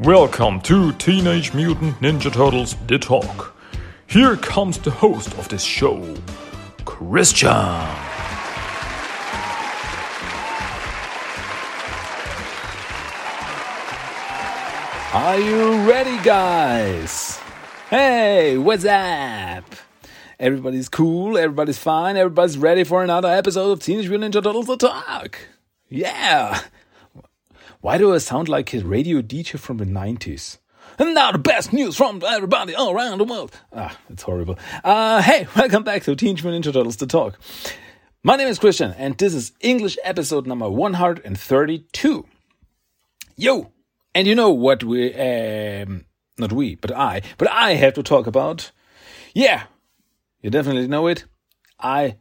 Welcome to Teenage Mutant Ninja Turtles The Talk. Here comes the host of this show, Christian. Are you ready, guys? Hey, what's up? Everybody's cool, everybody's fine, everybody's ready for another episode of Teenage Mutant Ninja Turtles The Talk. Yeah! Why do I sound like a radio DJ from the 90s? And now the best news from everybody all around the world. Ah, it's horrible. Uh, hey, welcome back to Teenage Mutant Ninja Turtles The Talk. My name is Christian, and this is English episode number 132. Yo! And you know what we, um, not we, but I, but I have to talk about. Yeah, you definitely know it. I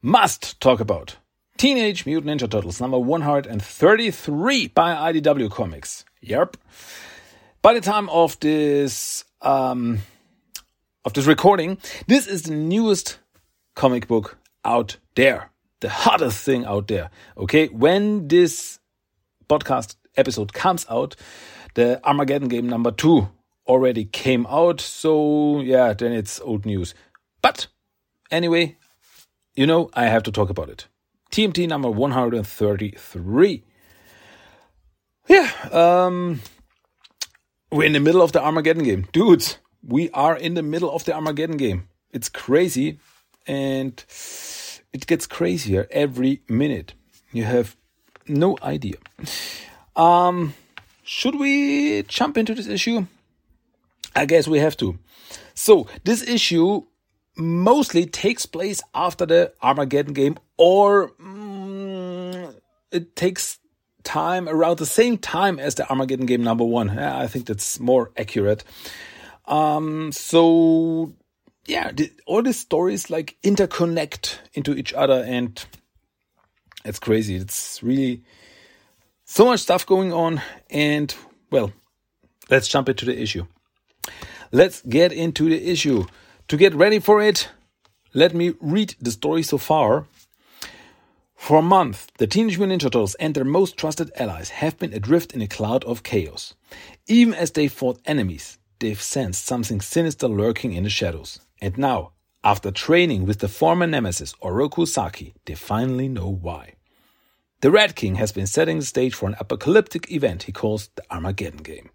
must talk about Teenage Mutant Ninja Turtles number 133 by IDW Comics. Yep. By the time of this, um, of this recording, this is the newest comic book out there. The hottest thing out there. Okay. When this podcast episode comes out, the Armageddon game number two already came out. So, yeah, then it's old news. But anyway, you know, I have to talk about it. TMNT number 133. Yeah, um, we're in the middle of the Armageddon game. Dudes, we are in the middle of the Armageddon game. It's crazy and it gets crazier every minute. You have no idea. Um, should we jump into this issue? I guess we have to. So, this issue mostly takes place after the Armageddon game, or mm, it takes time around the same time as the Armageddon game number one. Yeah, I think that's more accurate. Um, so yeah, the, all these stories like interconnect into each other, and it's crazy. It's really so much stuff going on, and well, let's jump into the issue. Let's get into the issue. To get ready for it, let me read the story so far. For a month, the Teenage Mutant Ninja Turtles and their most trusted allies have been adrift in a cloud of chaos. Even as they fought enemies, they've sensed something sinister lurking in the shadows. And now, after training with the former nemesis Oroku Saki, they finally know why. The Red King has been setting the stage for an apocalyptic event he calls the Armageddon Game.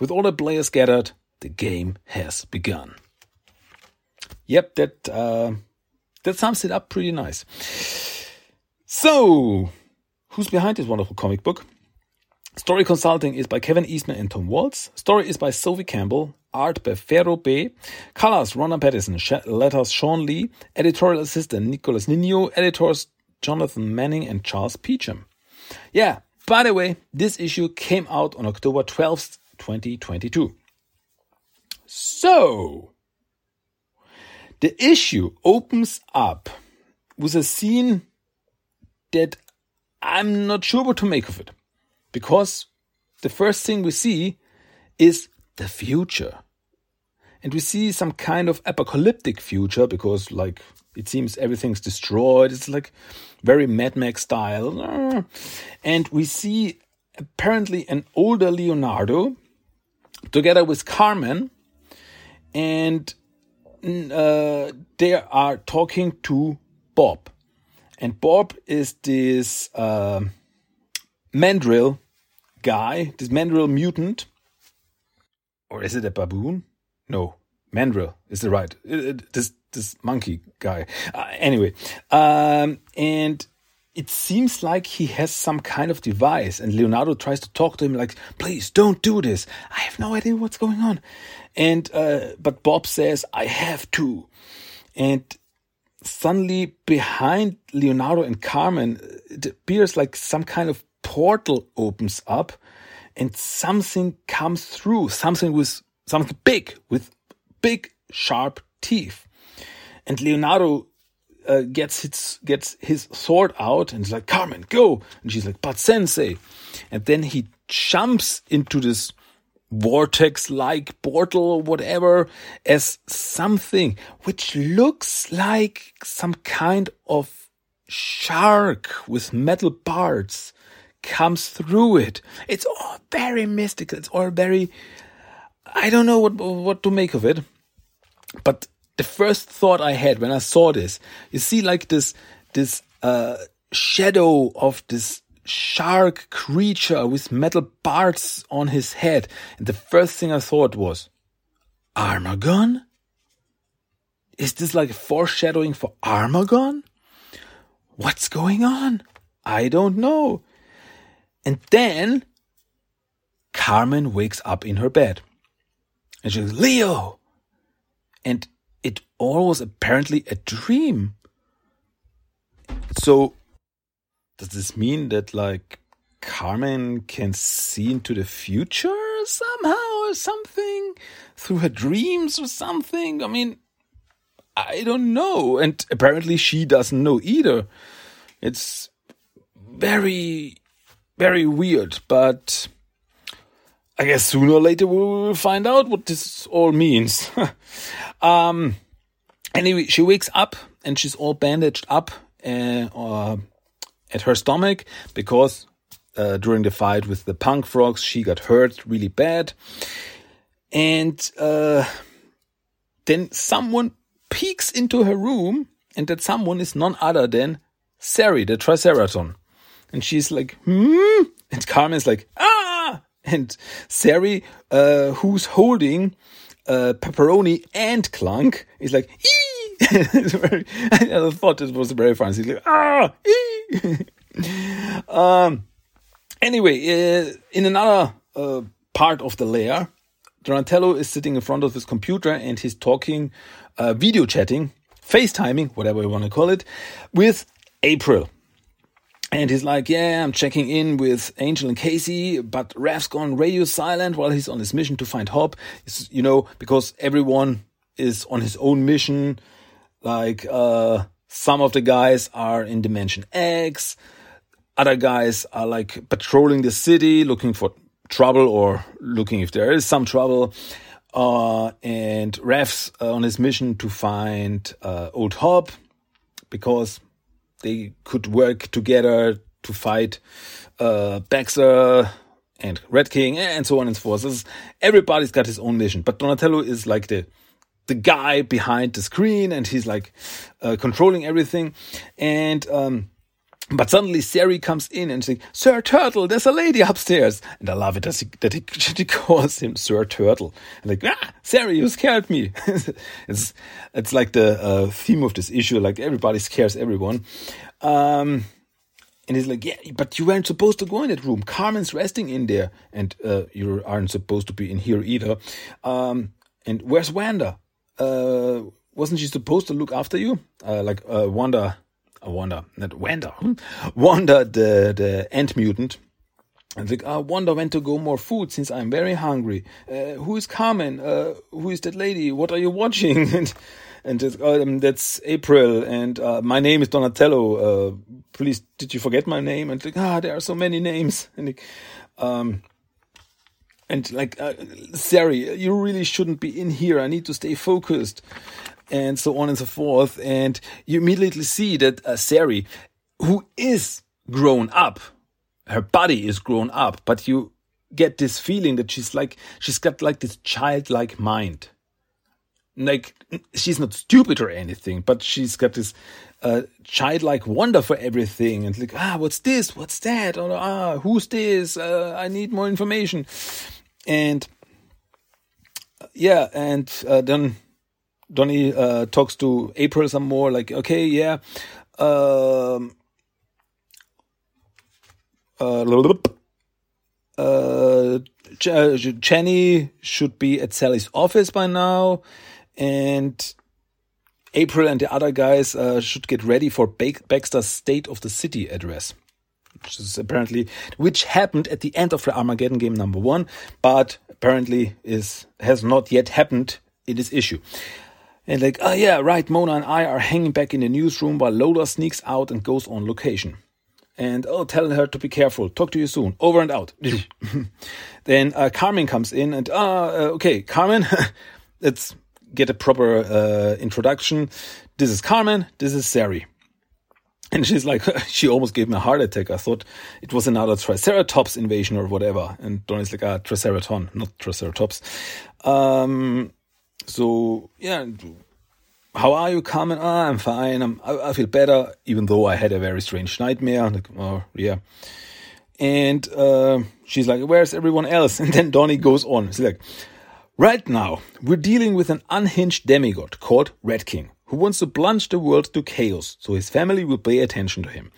With all the players gathered, the game has begun. Yep, that uh, that sums it up pretty nice. So, who's behind this wonderful comic book? Story consulting is by Kevin Eastman and Tom Waltz. Story is by Sophie Campbell. Art by Fero Pe Colors Ronda Pattison. Letters Shawn Lee. Editorial assistant Nicolas Nino. Editors Jonathan Manning and Charles Peacham. Yeah, by the way, this issue came out on October 12th, 2022. So, the issue opens up with a scene that I'm not sure what to make of it. Because the first thing we see is the future. And we see some kind of apocalyptic future because, like, it seems everything's destroyed. It's like very Mad Max style. And we see apparently an older Leonardo together with Carmen. And uh, they are talking to Bob. And Bob is this uh, mandrill guy, this mandrill mutant. Or is it a baboon? No, mandrill is the right. It, it, this this monkey guy. Uh, anyway, um, and it seems like he has some kind of device, and Leonardo tries to talk to him like, "Please don't do this. I have no idea what's going on." And uh, but Bob says, "I have to," and suddenly behind Leonardo and Carmen, it appears like some kind of portal opens up, and something comes through. Something with something big with big sharp teeth and Leonardo uh, gets his gets his sword out and he's like, Carmen, go. And she's like, but Sensei. And then he jumps into this vortex like portal or whatever as something which looks like some kind of shark with metal parts comes through it. It's all very mystical. It's all very, I don't know what, what to make of it. But the first thought I had when I saw this, you see like this, this, uh, shadow of this shark creature with metal parts on his head. And the first thing I thought was, Armaggon? Is this like a foreshadowing for Armaggon? What's going on? I don't know. And then Carmen wakes up in her bed. And she goes, Leo! And it all was apparently a dream. So, does this mean that, like, Carmen can see into the future somehow or something? Through her dreams or something? I mean, I don't know. And apparently she doesn't know either. It's very, very weird, but I guess sooner or later we will find out what this all means. um, anyway, she wakes up and she's all bandaged up uh, uh, at her stomach because uh, during the fight with the punk frogs, she got hurt really bad. And uh, then someone peeks into her room, and that someone is none other than Sari, the Triceraton. And she's like, hmm? And Carmen's like, ah! And Sari, uh, who's holding uh, Pepperoni and Clunk, is like, ee! I thought it was very funny. He's like, ah! Ee! um, anyway, uh, in another uh, part of the lair, Donatello is sitting in front of his computer and he's talking, uh, video chatting, FaceTiming, whatever you want to call it, with April. And he's like, yeah, I'm checking in with Angel and Casey, but Raph's gone radio silent while he's on his mission to find Hob. It's, you know, because everyone is on his own mission. Like, uh, some of the guys are in Dimension X. Other guys are like patrolling the city, looking for trouble or looking if there is some trouble. Uh, and Raph's uh, on his mission to find uh, Old Hob because they could work together to fight uh, Baxter and Red King and so on and so forth. Everybody's got his own mission, but Donatello is like the the guy behind the screen, and he's like uh, controlling everything. And um, but suddenly Sari comes in and says, Sir Turtle, there's a lady upstairs. And I love it that he, that he, she calls him Sir Turtle. And like, ah, Sari, you scared me. it's, it's like the uh, theme of this issue, like everybody scares everyone. Um, and he's like, yeah, but you weren't supposed to go in that room. Carmen's resting in there. And uh, you aren't supposed to be in here either. Um, and where's Wanda? Uh, wasn't she supposed to look after you? Uh, like uh, Wanda I wonder, not Wanda, Wanda the, the ant mutant. And like, I wonder when to go more food since I'm very hungry. Uh, who is Carmen? Uh, who is that lady? What are you watching? and and um, that's April. And uh, my name is Donatello. Uh, please, did you forget my name? And like, ah, there are so many names. And like, um, and like, uh, Sari, you really shouldn't be in here. I need to stay focused and so on and so forth. And you immediately see that uh, Sari, who is grown up, her body is grown up, but you get this feeling that she's like, she's got like this childlike mind. Like, she's not stupid or anything, but she's got this uh, childlike wonder for everything. And like, ah, what's this? What's that? Or, ah, who's this? Uh, I need more information. And yeah, and uh, then Donny uh, talks to April some more, like, okay, yeah, um, uh, uh, Jenny should be at Sally's office by now, and April and the other guys uh, should get ready for Baxter's State of the City address, which is apparently which happened at the end of the Armageddon game number one, but apparently is has not yet happened in this issue. And like, oh yeah, right, Mona and I are hanging back in the newsroom while Lola sneaks out and goes on location. And oh, tell her to be careful. Talk to you soon. Over and out. then uh, Carmen comes in and, ah, uh, okay, Carmen, let's get a proper uh, introduction. This is Carmen. This is Sari. And she's like, she almost gave me a heart attack. I thought it was another Triceratops invasion or whatever. And Donnie's like, ah, Triceraton, not Triceratops. Um, so, yeah. How are you, Carmen? Ah, I'm fine. I'm, I, I, feel better, even though I had a very strange nightmare. Like, oh, yeah. And uh, she's like, where's everyone else? And then Donnie goes on. She's like, right now, we're dealing with an unhinged demigod called Red King who wants to plunge the world to chaos so his family will pay attention to him.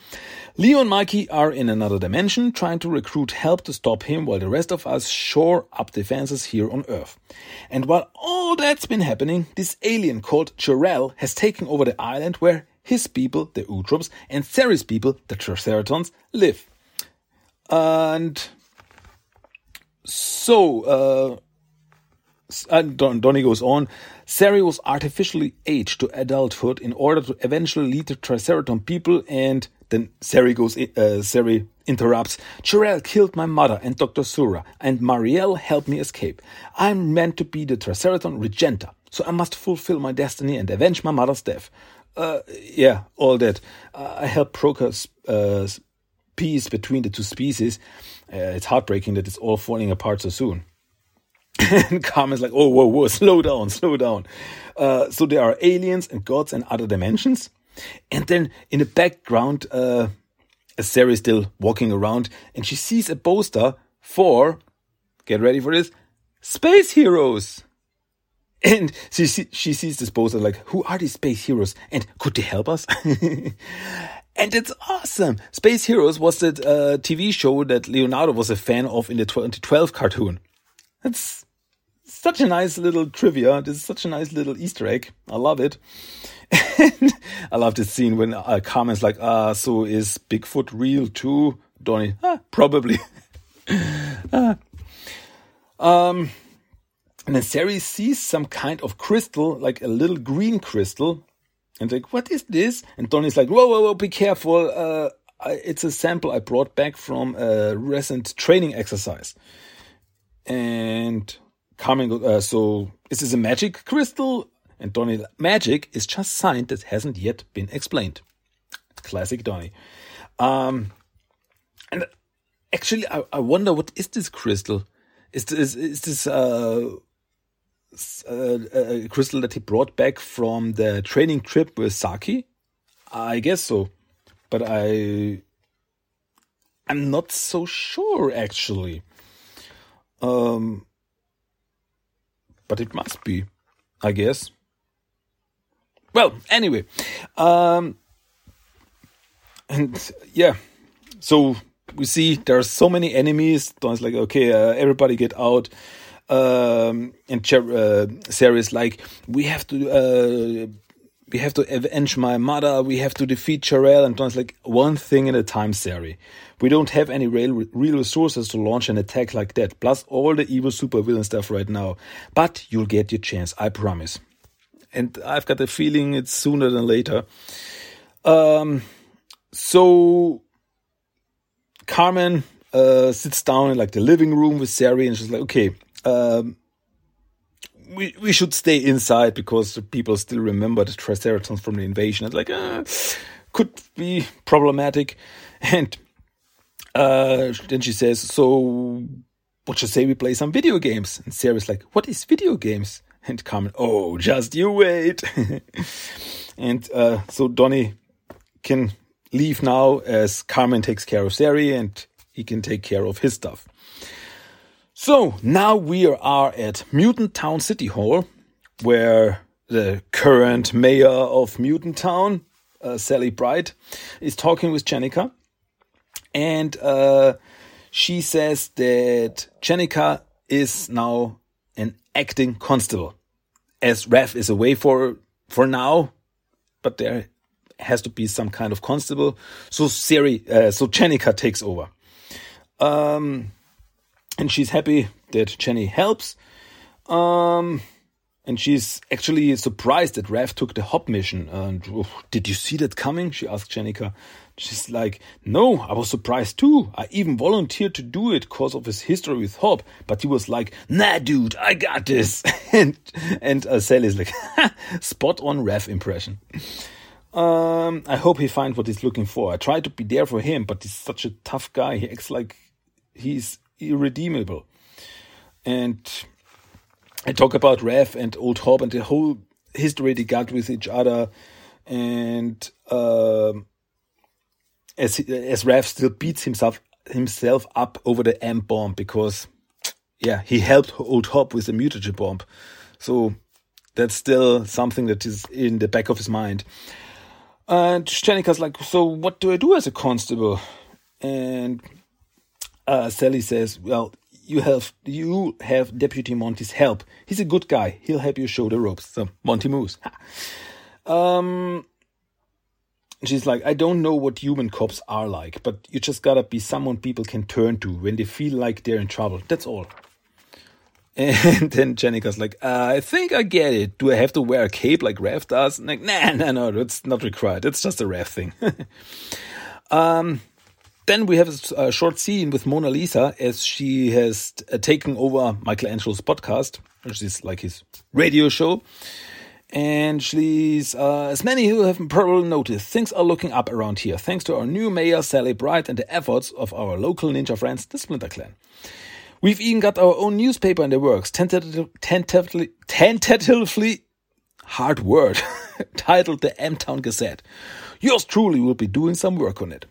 Leo and Mikey are in another dimension trying to recruit help to stop him while the rest of us shore up defenses here on Earth. And while all that's been happening, this alien called Jarell has taken over the island where his people, the Utroms, and Sari's people, the Triceratons, live. And so, uh, and Donnie goes on, Sari was artificially aged to adulthood in order to eventually lead the Triceraton people, and then Sari goes, uh, Sari interrupts. Jarell killed my mother and Dr. Sura, and Marielle helped me escape. I'm meant to be the Triceraton Regenta, so I must fulfill my destiny and avenge my mother's death. Uh, yeah, all that. Uh, I help broker uh, peace between the two species. Uh, it's heartbreaking that it's all falling apart so soon and Carmen's like, oh, whoa, whoa, slow down, slow down. Uh, so there are aliens and gods and other dimensions. And then in the background, uh, Sari is still walking around and she sees a poster for, get ready for this, Space Heroes. And she, she sees this poster like, who are these space heroes? And could they help us? and it's awesome. Space Heroes was that uh, TV show that Leonardo was a fan of in the 2012 cartoon. That's such a nice little trivia. This is such a nice little Easter egg. I love it. And I love this scene when uh, Carmen's like, ah, so is Bigfoot real too? Donnie, ah, probably. ah. Um, and then Sari sees some kind of crystal, like a little green crystal, and like, what is this? And Donnie's like, whoa, whoa, whoa, be careful. Uh, it's a sample I brought back from a recent training exercise. And coming, uh, so is this a magic crystal? And Donnie, magic is just science that hasn't yet been explained. Classic Donny. Um, and actually, I, I wonder what is this crystal? Is this, is this uh, a, a crystal that he brought back from the training trip with Saki? I guess so, but I I'm not so sure actually. Um, but it must be, I guess. Well, anyway, um, and yeah, so we see there are so many enemies. Don's like, okay, uh, everybody get out. Um, and uh, Sari is like, we have to, uh, we have to avenge my mother. We have to defeat Jarell. And Don's like, one thing at a time, Sari. We don't have any real, real resources to launch an attack like that, plus all the evil supervillain stuff right now. But you'll get your chance, I promise. And I've got a feeling it's sooner than later. Um, so Carmen uh, sits down in like the living room with Sari, and she's like, "Okay, um, we we should stay inside because people still remember the Triceratons from the invasion." It's like, uh, could be problematic, and uh, then she says, "So, what you say we play some video games?" And Sari's like, "What is video games?" And Carmen, "Oh, just you wait." and uh, so Donnie can leave now as Carmen takes care of Sari and he can take care of his stuff. So now we are at Mutant Town City Hall, where the current mayor of Mutant Town, uh, Sally Pride, is talking with Jennika and uh, she says that Jennika is now an acting constable, as Raph is away for for now, but there has to be some kind of constable. So Siri, uh, so Jennika takes over, um, and she's happy that Jenny helps. Um, and she's actually surprised that Raph took the Hob mission. And oh, did you see that coming? She asked Jennika. She's like, no, I was surprised too. I even volunteered to do it because of his history with Hob. But he was like, nah, dude, I got this. and and uh, Sally's like, spot on Raph impression. Um, I hope he finds what he's looking for. I try to be there for him, but he's such a tough guy. He acts like he's irredeemable. And I talk about Raph and Old Hob and the whole history they got with each other. And um, as as Raph still beats himself himself up over the M bomb because yeah he helped Old Hob with the mutagen bomb, so that's still something that is in the back of his mind. And Jennika's like, so what do I do as a constable? And uh, Sally says, well, you have you have Deputy Monty's help. He's a good guy. He'll help you show the ropes. So Monty moves. um, she's like, I don't know what human cops are like, but you just gotta be someone people can turn to when they feel like they're in trouble. That's all. And then Jennika's like, uh, I think I get it. Do I have to wear a cape like Raph does? like, nah, nah, no, that's not required. It's just a Raph thing. um, then we have a, short scene with Mona Lisa as she has uh, taken over Michelangelo's podcast, which is like his radio show. And she's, uh, as many who have probably noticed, things are looking up around here, thanks to our new mayor, Sally Pride, and the efforts of our local ninja friends, the Splinter Clan. We've even got our own newspaper in the works, tentatively, tentatively, tentatively hard word, titled the M Town Gazette. Yours truly will be doing some work on it.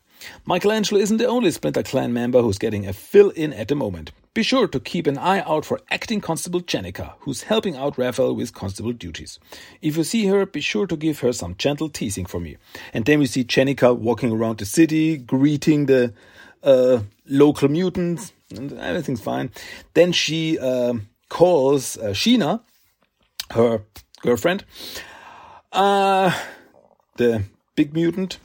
Michelangelo isn't the only Splinter Clan member who's getting a fill in at the moment. Be sure to keep an eye out for acting Constable Jennika, who's helping out Raphael with constable duties. If you see her, be sure to give her some gentle teasing for me. And then we see Jennika walking around the city, greeting the uh, local mutants, and everything's fine. Then she uh, calls uh, Sheena, her girlfriend, uh, the big mutant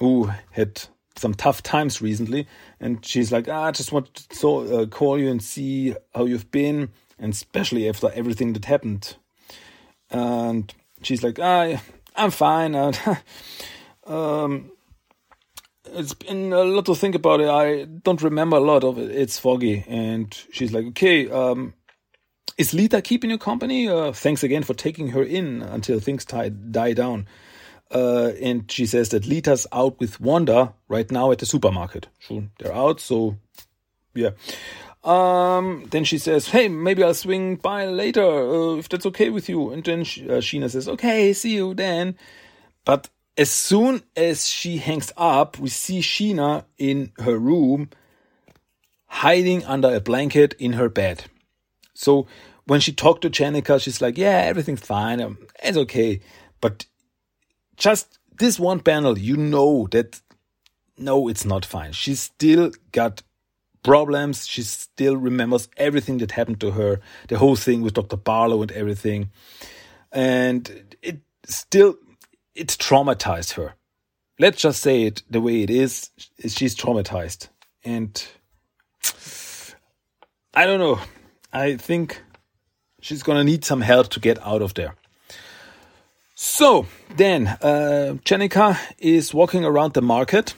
who had some tough times recently, and she's like, ah, I just want to so, uh, call you and see how you've been, and especially after everything that happened. And she's like, ah, I'm fine. um, it's been a lot to think about it. I don't remember a lot of it. It's foggy. And she's like, okay, um, is Lita keeping you company? Uh, thanks again for taking her in until things die, die down. Uh, and she says that Lita's out with Wanda right now at the supermarket. So they're out, so yeah. Um, then she says, "Hey, maybe I'll swing by later uh, if that's okay with you." And then she, uh, Sheena says, "Okay, see you then." But as soon as she hangs up, we see Sheena in her room hiding under a blanket in her bed. So when she talked to Jennika, she's like, Yeah, everything's fine. Um, it's okay. But just this one panel, you know that no, it's not fine. She's still got problems. She still remembers everything that happened to her, the whole thing with Dr. Barlow and everything. And it still it traumatized her. Let's just say it the way it is. She's traumatized. And I don't know. I think she's gonna need some help to get out of there. So then, uh, Jennika is walking around the market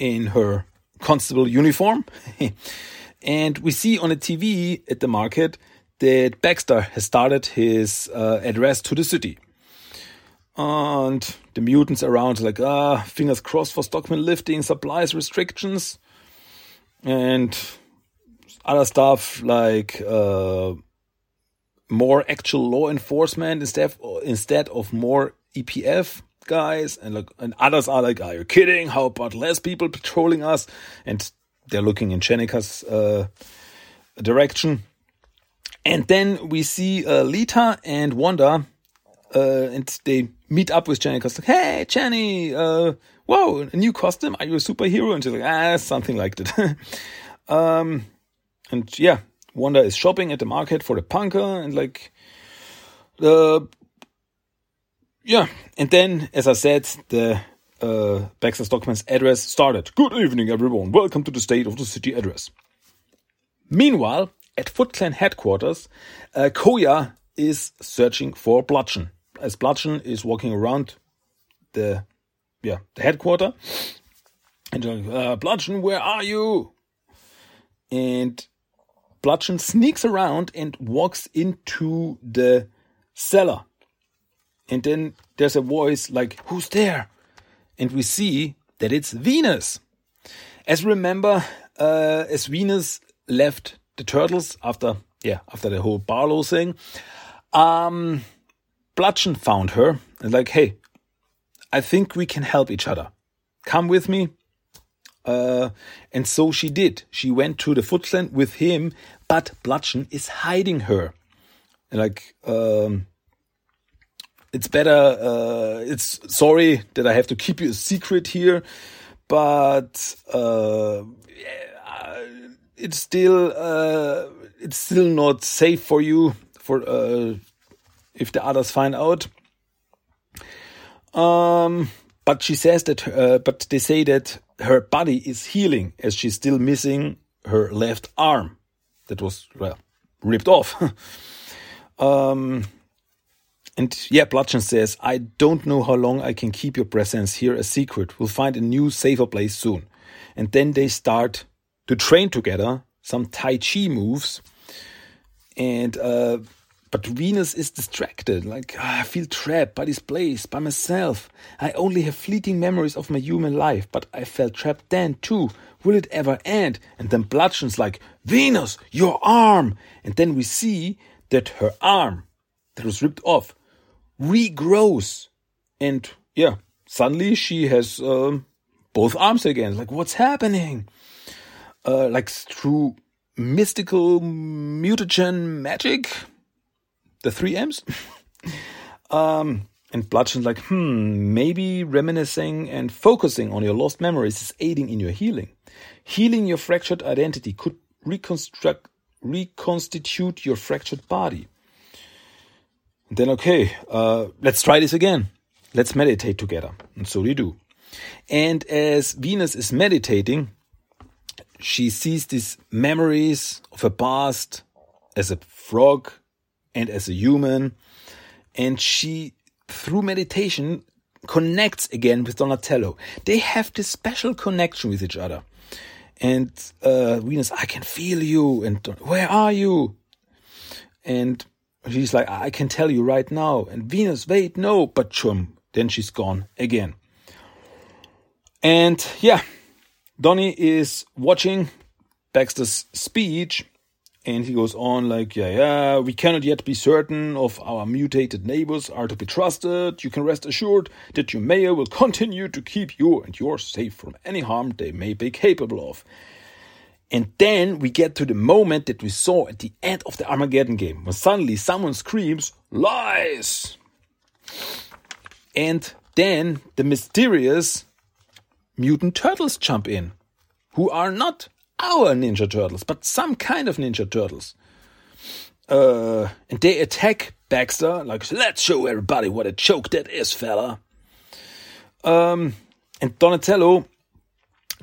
in her constable uniform, and we see on the TV at the market that Baxter has started his uh, address to the city. And the mutants around like, ah, fingers crossed for Stockman lifting supplies restrictions and other stuff like uh, more actual law enforcement instead of, instead of more EPF guys and like and others are like are you kidding how about less people patrolling us and they're looking in Jennika's uh, direction and then we see uh, Lita and Wanda uh, and they meet up with Jenny like, hey, Jenny, uh, whoa, a new costume? Are you a superhero? And she's like, ah, something like that. um, and yeah, Wanda is shopping at the market for the punker and like, uh, yeah. And then, as I said, the uh, Baxter Stockman's address started. Good evening, everyone. Welcome to the State of the City address. Meanwhile, at Foot Clan headquarters, uh, Koya is searching for Bludgeon as Bludgeon is walking around the yeah the headquarters, and uh, Bludgeon, where are you? And Bludgeon sneaks around and walks into the cellar. And then there's a voice like, Who's there? And we see that it's Venus. As remember, uh, as Venus left the turtles after, yeah, after the whole Barlow thing, um, Bludgeon found her and like, hey, I think we can help each other. Come with me. Uh, and so she did. She went to the Foot Clan with him, but Bludgeon is hiding her. Like, um, it's better. Uh, it's sorry that I have to keep you a secret here, but uh, it's still uh, it's still not safe for you for uh, if the others find out. Um, but she says that, uh, but they say that her body is healing as she's still missing her left arm that was well ripped off. um, and yeah, Bludgeon says, I don't know how long I can keep your presence here a secret. We'll find a new, safer place soon. And then they start to train together some Tai Chi moves. And uh, but Venus is distracted. Like, oh, I feel trapped by this place, by myself. I only have fleeting memories of my human life, but I felt trapped then too. Will it ever end? And then Bludgeon's like, Venus, your arm! And then we see that her arm that was ripped off regrows. And yeah, suddenly she has um, both arms again. Like, what's happening? Uh, like through mystical mutagen magic? The three M's. um, and Bludgeon's like, hmm, maybe reminiscing and focusing on your lost memories is aiding in your healing. Healing your fractured identity could reconstruct, reconstitute your fractured body. And then, okay, uh, let's try this again. Let's meditate together. And so they do. And as Venus is meditating, she sees these memories of her past as a frog and as a human. And she, through meditation, connects again with Donatello. They have this special connection with each other. And uh, Venus, I can feel you. And where are you? And she's like, I can tell you right now. And Venus, wait, no. But chum, then she's gone again. And yeah, Donnie is watching Baxter's speech and he goes on like, yeah, yeah, we cannot yet be certain of our mutated neighbors are to be trusted. You can rest assured that your mayor will continue to keep you and yours safe from any harm they may be capable of. And then we get to the moment that we saw at the end of the Armageddon game, when suddenly someone screams, Lies! And then the mysterious mutant turtles jump in, who are not our Ninja Turtles, but some kind of Ninja Turtles. Uh, and they attack Baxter, like, let's show everybody what a joke that is, fella. Um, and Donatello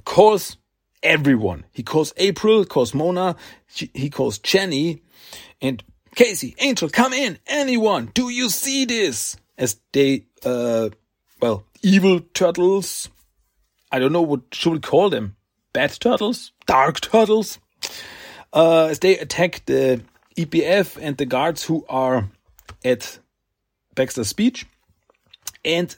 calls everyone. He calls April, calls Mona, he calls Jenny, and Casey, Angel, come in, anyone, do you see this? As they, uh, well, evil turtles, I don't know what should we call them, bad turtles, dark turtles, uh, as they attack the EPF and the guards who are at Baxter's speech. And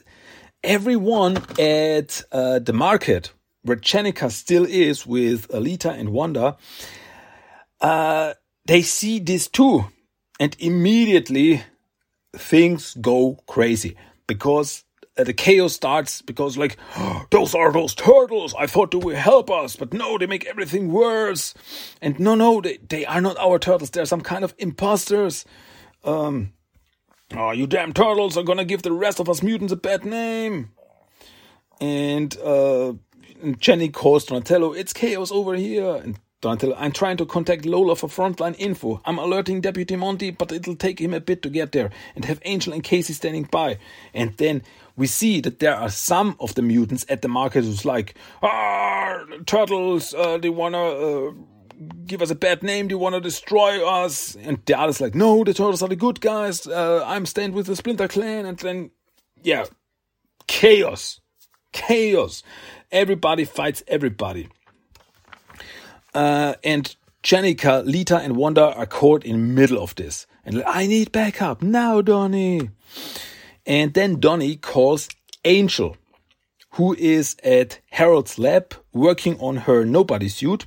everyone at uh, the market where Jennika still is with Alita and Wanda, uh, they see this too. And immediately things go crazy because uh, the chaos starts because like those are those turtles. I thought they would help us but no they make everything worse. And no no they, they are not our turtles. They're some kind of imposters. Um oh you damn turtles are gonna give the rest of us mutants a bad name. And uh jenny calls donatello it's chaos over here. And Donatello, I'm trying to contact Lola for frontline info. I'm alerting Deputy Monty, but it'll take him a bit to get there and have Angel and Casey standing by. And then we see that there are some of the mutants at the market who's like, ah, turtles, uh, they wanna uh, give us a bad name, they wanna destroy us. And the others like, no, the turtles are the good guys. Uh, I'm staying with the Splinter Clan. And then, yeah, chaos, chaos. Everybody fights everybody. Uh, and Jennika, Lita, and Wanda are caught in middle of this. And like, I need backup now, Donnie. And then Donnie calls Angel, who is at Harold's lab working on her nobody suit.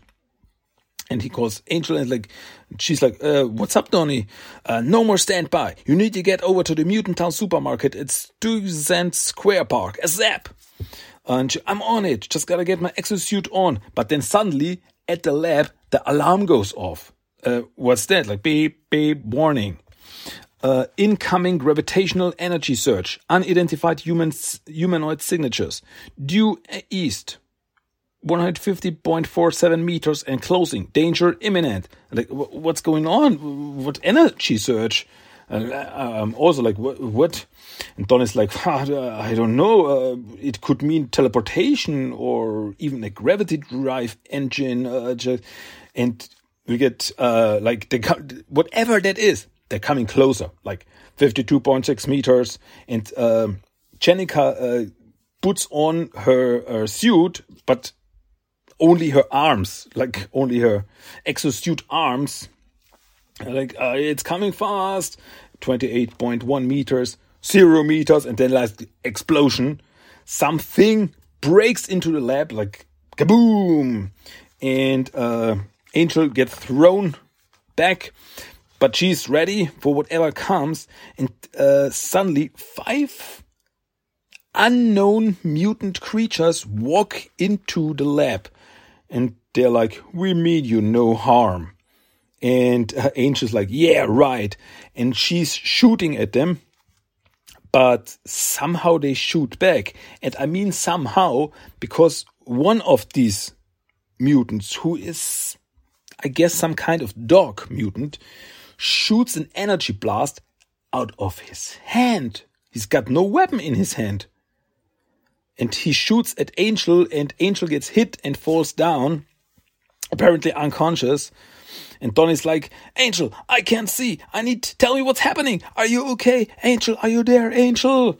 And he calls Angel and like, she's like, uh, what's up, Donnie? Uh, no more standby. You need to get over to the Mutant Town supermarket. It's two cent Square Park. A zap. And she, I'm on it. Just gotta get my exosuit on. But then suddenly at the lab, the alarm goes off. Uh, what's that? Like beep, beep, warning. Uh, incoming gravitational energy surge. Unidentified humans, humanoid signatures. Due east. 150.47 meters and closing. Danger imminent. Like, what's going on? What energy surge? And um, also, like, what? what? And Don is like, I don't know. Uh, it could mean teleportation or even a gravity drive engine. Uh, just, and we get uh, like the whatever that is. They're coming closer, like 52.6 meters. And um, Jennika uh, puts on her, her suit, but only her arms, like only her exosuit arms. Like uh, it's coming fast, 28.1 meters, zero meters, and then like explosion. Something breaks into the lab, like kaboom, and uh, Angel gets thrown back, but she's ready for whatever comes. And uh, suddenly, five unknown mutant creatures walk into the lab and they're like, "We mean you no harm." And uh, Angel's like, "Yeah, right." And she's shooting at them, but somehow they shoot back. And I mean somehow because one of these mutants, who is, I guess, some kind of dog mutant, shoots an energy blast out of his hand. He's got no weapon in his hand and he shoots at Angel, and Angel gets hit and falls down, apparently unconscious. And Donnie's like, Angel, I can't see. I need to tell me what's happening. Are you okay? Angel, are you there? Angel.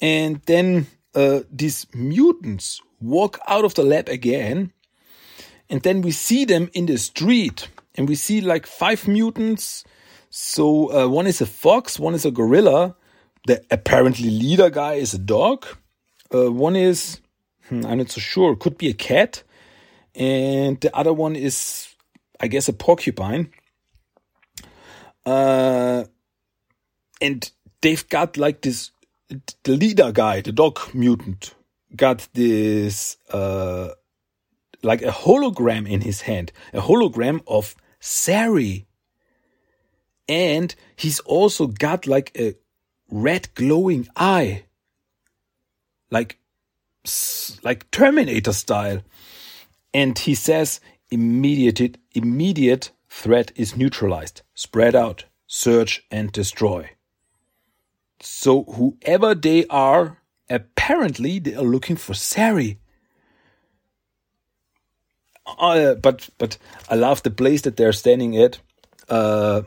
And then uh, these mutants walk out of the lab again. And then we see them in the street. And we see like five mutants. So uh, one is a fox, one is a gorilla. The apparently leader guy is a dog. Uh, one is, hmm, I'm not so sure, could be a cat. And the other one is, I guess, a porcupine. Uh, and they've got like this, the leader guy, the dog mutant, got this, uh, like a hologram in his hand, a hologram of Sari. And he's also got like a red glowing eye like like Terminator style. And he says immediate immediate threat is neutralized. Spread out, search and destroy. So whoever they are, apparently they are looking for Sari. Uh, but but I love the place that they're standing at, uh,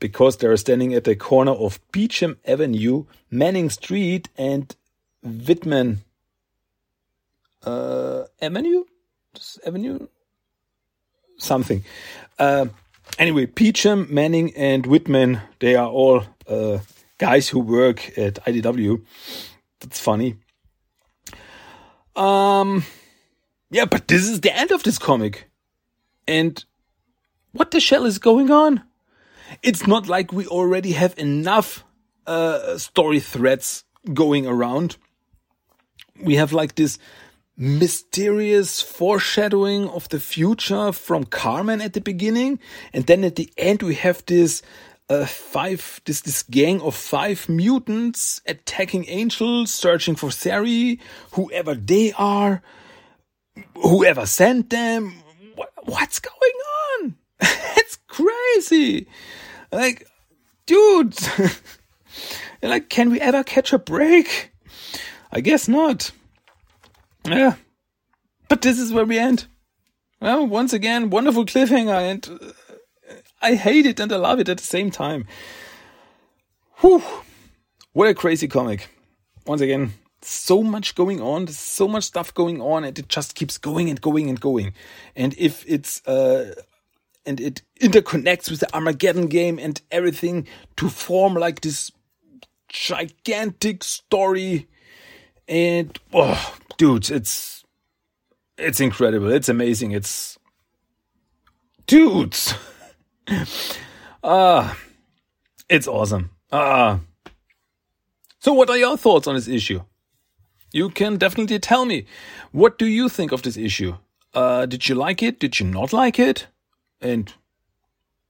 because they're standing at the corner of Beecham Avenue, Manning Street, and Whitman uh, Avenue, Avenue, something. Uh, anyway, Peacham, Manning, and Whitman, they are all uh, guys who work at IDW. That's funny. Um, yeah, but this is the end of this comic. And what the shell is going on? It's not like we already have enough uh, story threads going around we have like this mysterious foreshadowing of the future from Carmen at the beginning, and then at the end we have this uh, five this this gang of five mutants attacking angels, searching for Sari, whoever they are, whoever sent them. What, what's going on? it's crazy. Like, dude, like, can we ever catch a break? I guess not. Yeah. But this is where we end. Well, once again, wonderful cliffhanger, and uh, I hate it and I love it at the same time. Whew. What a crazy comic. Once again, so much going on, there's so much stuff going on, and it just keeps going and going and going. And if it's, uh, and it interconnects with the Armageddon game and everything to form like this gigantic story. And oh, dudes, it's it's incredible. It's amazing. It's dudes. Ah, it's awesome. Ah. So what are your thoughts on this issue? You can definitely tell me. What do you think of this issue? Uh, did you like it? Did you not like it? And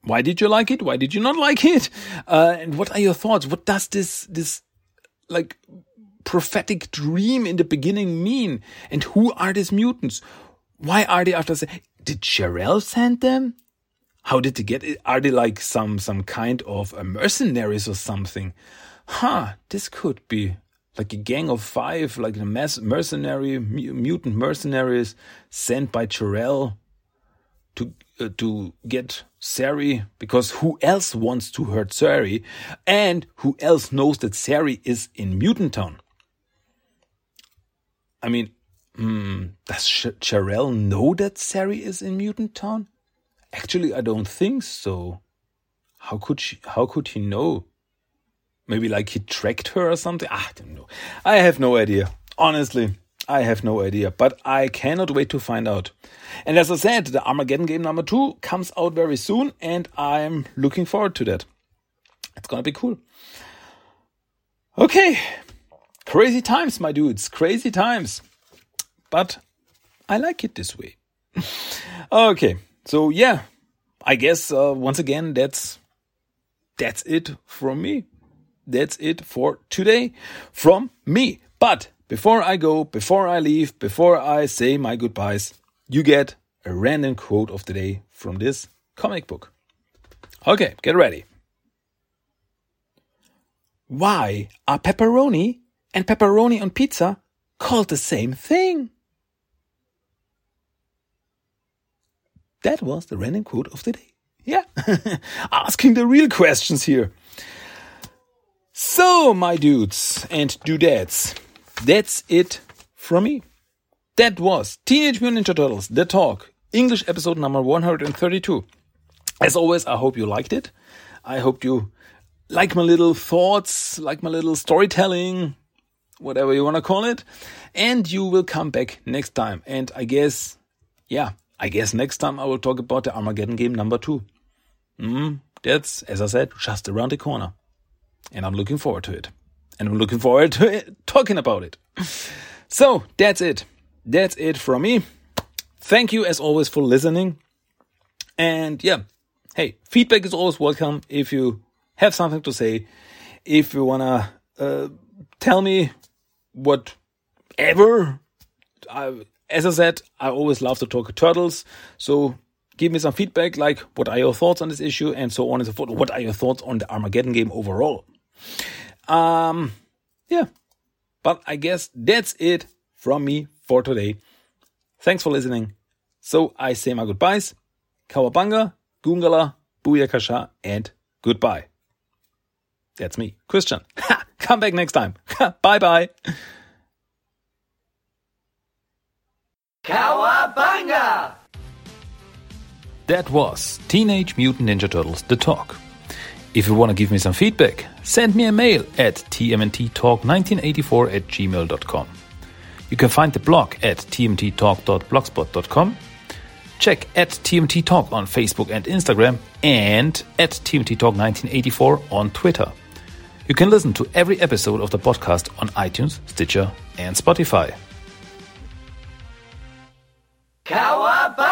why did you like it? Why did you not like it? Uh, and what are your thoughts? What does this this like prophetic dream in the beginning mean? And who are these mutants? Why are they after? Did Cherelle send them? How did they get it? Are they like some some kind of mercenaries or something? Huh? This could be like a gang of five, like a mass mercenary mutant mercenaries sent by Cherelle to uh, to get Sari because who else wants to hurt Sari and who else knows that Sari is in Mutant Town? I mean, mm, does Ch Cherelle know that Sari is in Mutant Town? Actually, I don't think so. How could she? How could he know? Maybe like he tracked her or something. Ah, I don't know. I have no idea. Honestly, I have no idea. But I cannot wait to find out. And as I said, the Armageddon game number two comes out very soon, and I'm looking forward to that. It's gonna be cool. Okay, crazy times, my dudes. Crazy times. But I like it this way. okay, so yeah, I guess uh, once again that's that's it from me. That's it for today from me. But before I go, before I leave, before I say my goodbyes, you get a random quote of the day from this comic book. Okay, get ready. Why are pepperoni and pepperoni on pizza called the same thing? That was the random quote of the day. Yeah, asking the real questions here. So, my dudes and dudettes, that's it from me. That was Teenage Mutant Ninja Turtles, The Talk, English episode number 132. As always, I hope you liked it. I hope you like my little thoughts, like my little storytelling, whatever you want to call it. And you will come back next time. And I guess, yeah, I guess next time I will talk about the Armageddon game number two. Mm, that's, as I said, just around the corner. And I'm looking forward to it. And I'm looking forward to it, talking about it. So that's it. That's it from me. Thank you as always for listening. And yeah, hey, feedback is always welcome if you have something to say. If you wanna uh, tell me whatever I, as I said, I always love to talk turtles. So give me some feedback, like what are your thoughts on this issue, and so on and so forth. What are your thoughts on the Armageddon game overall? Um, yeah. But I guess that's it from me for today. Thanks for listening. So I say my goodbyes. Cowabunga, Gungala, Booyakasha, and goodbye. That's me, Christian. Come back next time. bye bye. Cowabunga! That was Teenage Mutant Ninja Turtles The Talk. If you want to give me some feedback, send me a mail at tmnttalk1984 at gmail.com. You can find the blog at tmnttalk.blogspot.com. Check at TMNT Talk on Facebook and Instagram and at TMNT Talk 1984 on Twitter. You can listen to every episode of the podcast on iTunes, Stitcher, and Spotify. Cowabunga!